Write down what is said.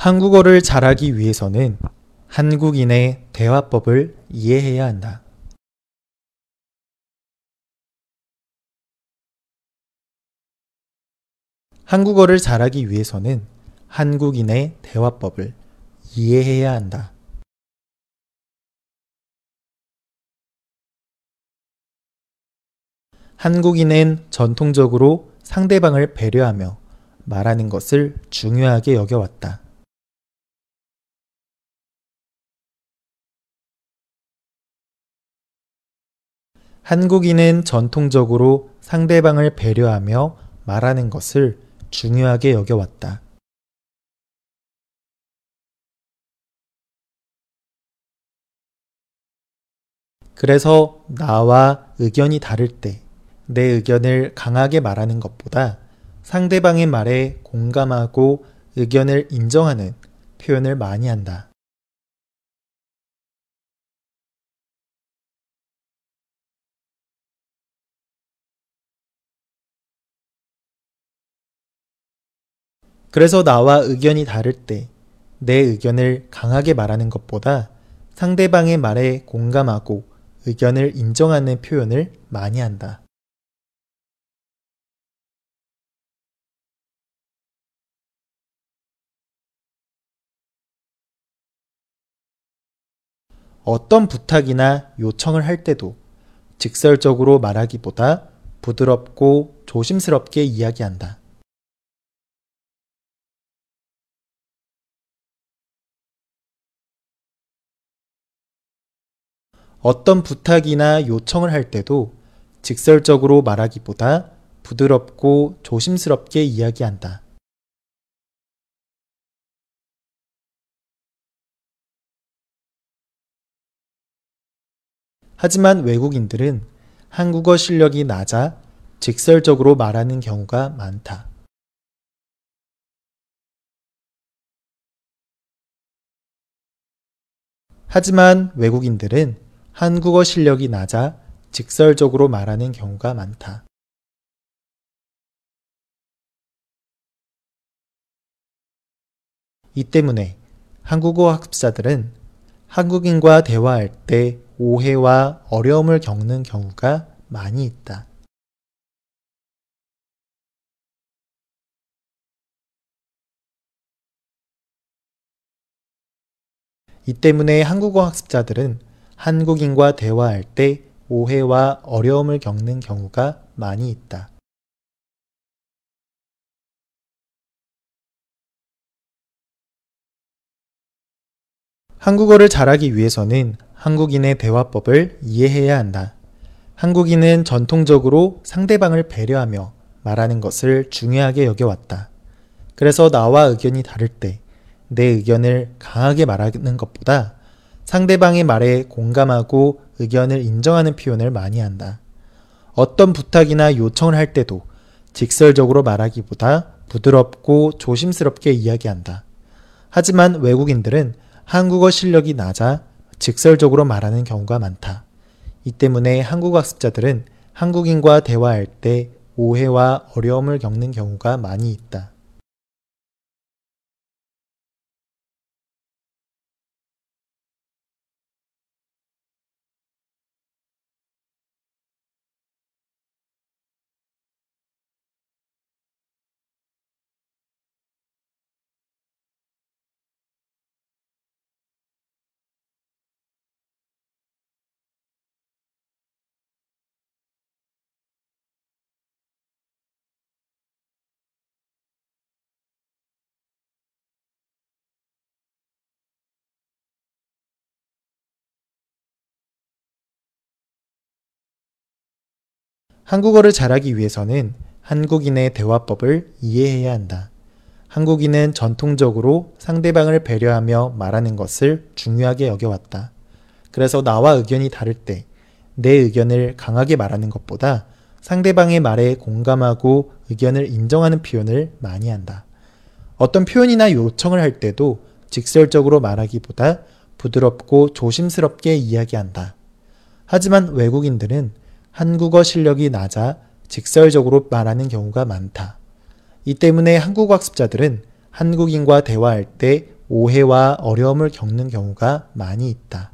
한국어를 잘하기 위해서는 한국인의 대화법을 이해해야 한다. 한국어를 잘하기 위해서는 한국인의 대화법을 이해해야 한다. 한국인은 전통적으로 상대방을 배려하며 말하는 것을 중요하게 여겨왔다. 한국인은 전통적으로 상대방을 배려하며 말하는 것을 중요하게 여겨왔다. 그래서 나와 의견이 다를 때 내 의견을 강하게 말하는 것보다 상대방의 말에 공감하고 의견을 인정하는 표현을 많이 한다. 그래서 나와 의견이 다를 때 내 의견을 강하게 말하는 것보다 상대방의 말에 공감하고 의견을 인정하는 표현을 많이 한다. 어떤 부탁이나 요청을 할 때도 직설적으로 말하기보다 부드럽고 조심스럽게 이야기한다. 어떤 부탁이나 요청을 할 때도 직설적으로 말하기보다 부드럽고 조심스럽게 이야기한다. 하지만 외국인들은 한국어 실력이 낮아 직설적으로 말하는 경우가 많다. 하지만 외국인들은 한국어 실력이 낮아 직설적으로 말하는 경우가 많다. 이 때문에 한국어 학습자들은 한국인과 대화할 때 오해와 어려움을 겪는 경우가 많이 있다. 이 때문에 한국어 학습자들은 한국인과 대화할 때 오해와 어려움을 겪는 경우가 많이 있다. 한국어를 잘하기 위해서는 한국인의 대화법을 이해해야 한다. 한국인은 전통적으로 상대방을 배려하며 말하는 것을 중요하게 여겨왔다. 그래서 나와 의견이 다를 때 내 의견을 강하게 말하는 것보다 상대방의 말에 공감하고 의견을 인정하는 표현을 많이 한다. 어떤 부탁이나 요청을 할 때도 직설적으로 말하기보다 부드럽고 조심스럽게 이야기한다. 하지만 외국인들은 한국어 실력이 낮아 직설적으로 말하는 경우가 많다. 이 때문에 한국 학습자들은 한국인과 대화할 때 오해와 어려움을 겪는 경우가 많이 있다. 한국어를 잘하기 위해서는 한국인의 대화법을 이해해야 한다. 한국인은 전통적으로 상대방을 배려하며 말하는 것을 중요하게 여겨왔다. 그래서 나와 의견이 다를 때 내 의견을 강하게 말하는 것보다 상대방의 말에 공감하고 의견을 인정하는 표현을 많이 한다. 어떤 표현이나 요청을 할 때도 직설적으로 말하기보다 부드럽고 조심스럽게 이야기한다. 하지만 외국인들은 한국어 실력이 낮아 직설적으로 말하는 경우가 많다. 이 때문에 한국어 학습자들은 한국인과 대화할 때 오해와 어려움을 겪는 경우가 많이 있다.